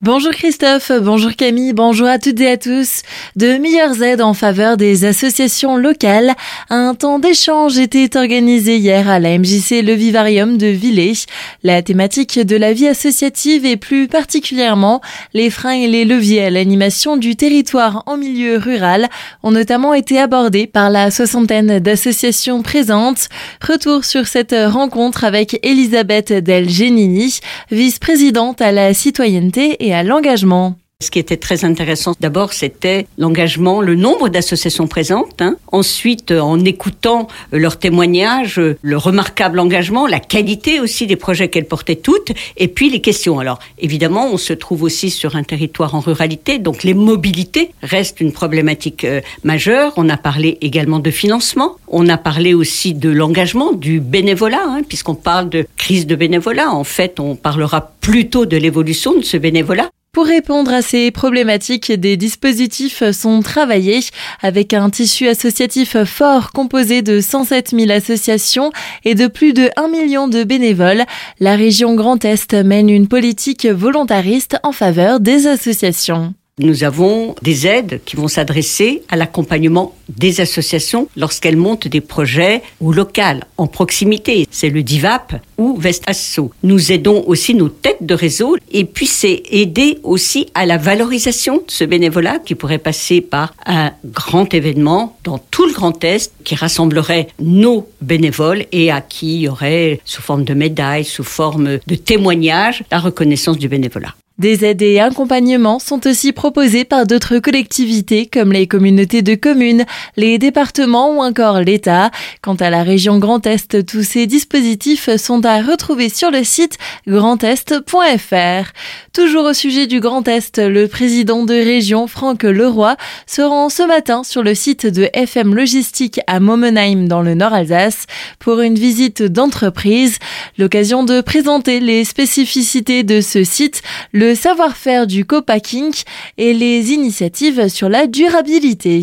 Bonjour Christophe, bonjour Camille, bonjour à toutes et à tous. De meilleures aides en faveur des associations locales. Un temps d'échange était organisé hier à la MJC Le Vivarium de Villers. La thématique de la vie associative et plus particulièrement les freins et les leviers à l'animation du territoire en milieu rural ont notamment été abordés par la soixantaine d'associations présentes. Retour sur cette rencontre avec Elisabeth Del Genini, vice-présidente à la citoyenneté et à l'engagement. Ce qui était très intéressant, d'abord, c'était l'engagement, le nombre d'associations présentes. Hein. Ensuite, en écoutant leurs témoignages, le remarquable engagement, la qualité aussi des projets qu'elles portaient toutes, et puis les questions. Alors, évidemment, on se trouve aussi sur un territoire en ruralité, donc les mobilités restent une problématique euh, majeure. On a parlé également de financement. On a parlé aussi de l'engagement, du bénévolat, hein, puisqu'on parle de crise de bénévolat. En fait, on parlera plutôt de l'évolution de ce bénévolat. Pour répondre à ces problématiques, des dispositifs sont travaillés avec un tissu associatif fort composé de 107 000 associations et de plus de 1 million de bénévoles. La région Grand Est mène une politique volontariste en faveur des associations. Nous avons des aides qui vont s'adresser à l'accompagnement des associations lorsqu'elles montent des projets ou locales, en proximité. C'est le DIVAP ou Vestasso. Nous aidons aussi nos têtes de réseau et puis c'est aider aussi à la valorisation de ce bénévolat qui pourrait passer par un grand événement dans tout le Grand Est qui rassemblerait nos bénévoles et à qui il y aurait sous forme de médailles, sous forme de témoignages, la reconnaissance du bénévolat. Des aides et accompagnements sont aussi proposés par d'autres collectivités comme les communautés de communes, les départements ou encore l'État. Quant à la région Grand Est, tous ces dispositifs sont à retrouver sur le site grandest.fr. Toujours au sujet du Grand Est, le président de région Franck Leroy se rend ce matin sur le site de FM Logistique à Momenheim dans le Nord Alsace pour une visite d'entreprise. L'occasion de présenter les spécificités de ce site, le savoir-faire du co-packing et les initiatives sur la durabilité.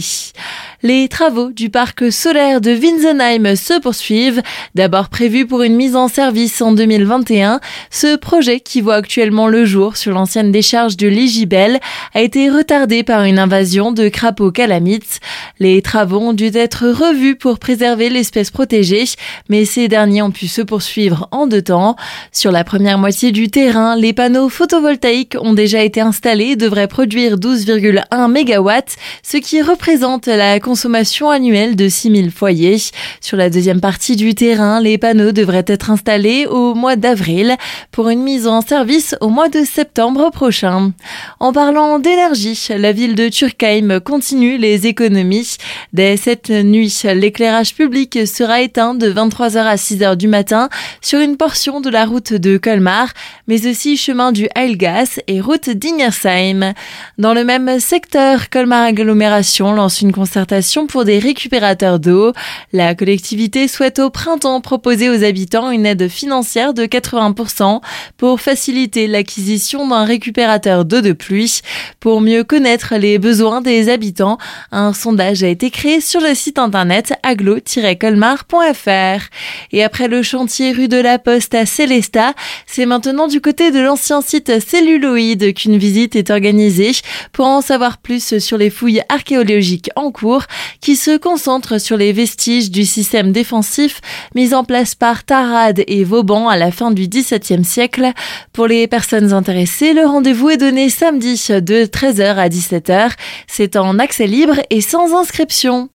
Les travaux du parc solaire de Winsenheim se poursuivent. D'abord prévu pour une mise en service en 2021, ce projet qui voit actuellement le jour sur l'ancienne décharge de l'Igibel a été retardé par une invasion de crapauds calamites. Les travaux ont dû être revus pour préserver l'espèce protégée, mais ces derniers ont pu se poursuivre en deux temps. Sur la première moitié du terrain, les panneaux photovoltaïques ont déjà été installés et devraient produire 12,1 MW, ce qui représente la consommation annuelle de 6000 foyers. Sur la deuxième partie du terrain, les panneaux devraient être installés au mois d'avril pour une mise en service au mois de septembre prochain. En parlant d'énergie, la ville de Turkheim continue les économies. Dès cette nuit, l'éclairage public sera éteint de 23h à 6h du matin sur une portion de la route de Colmar, mais aussi chemin du Heilgas et route d'Ingersheim. Dans le même secteur, Colmar Agglomération lance une concertation pour des récupérateurs d'eau. La collectivité souhaite au printemps proposer aux habitants une aide financière de 80% pour faciliter l'acquisition d'un récupérateur d'eau de pluie. Pour mieux connaître les besoins des habitants, un sondage a été créé sur le site internet aglo-colmar.fr. Et après le chantier rue de la Poste à Célestat, c'est maintenant du côté de l'ancien site celluloïde qu'une visite est organisée pour en savoir plus sur les fouilles archéologiques en cours qui se concentre sur les vestiges du système défensif mis en place par Tarad et Vauban à la fin du XVIIe siècle. Pour les personnes intéressées, le rendez-vous est donné samedi de 13h à 17h. C'est en accès libre et sans inscription.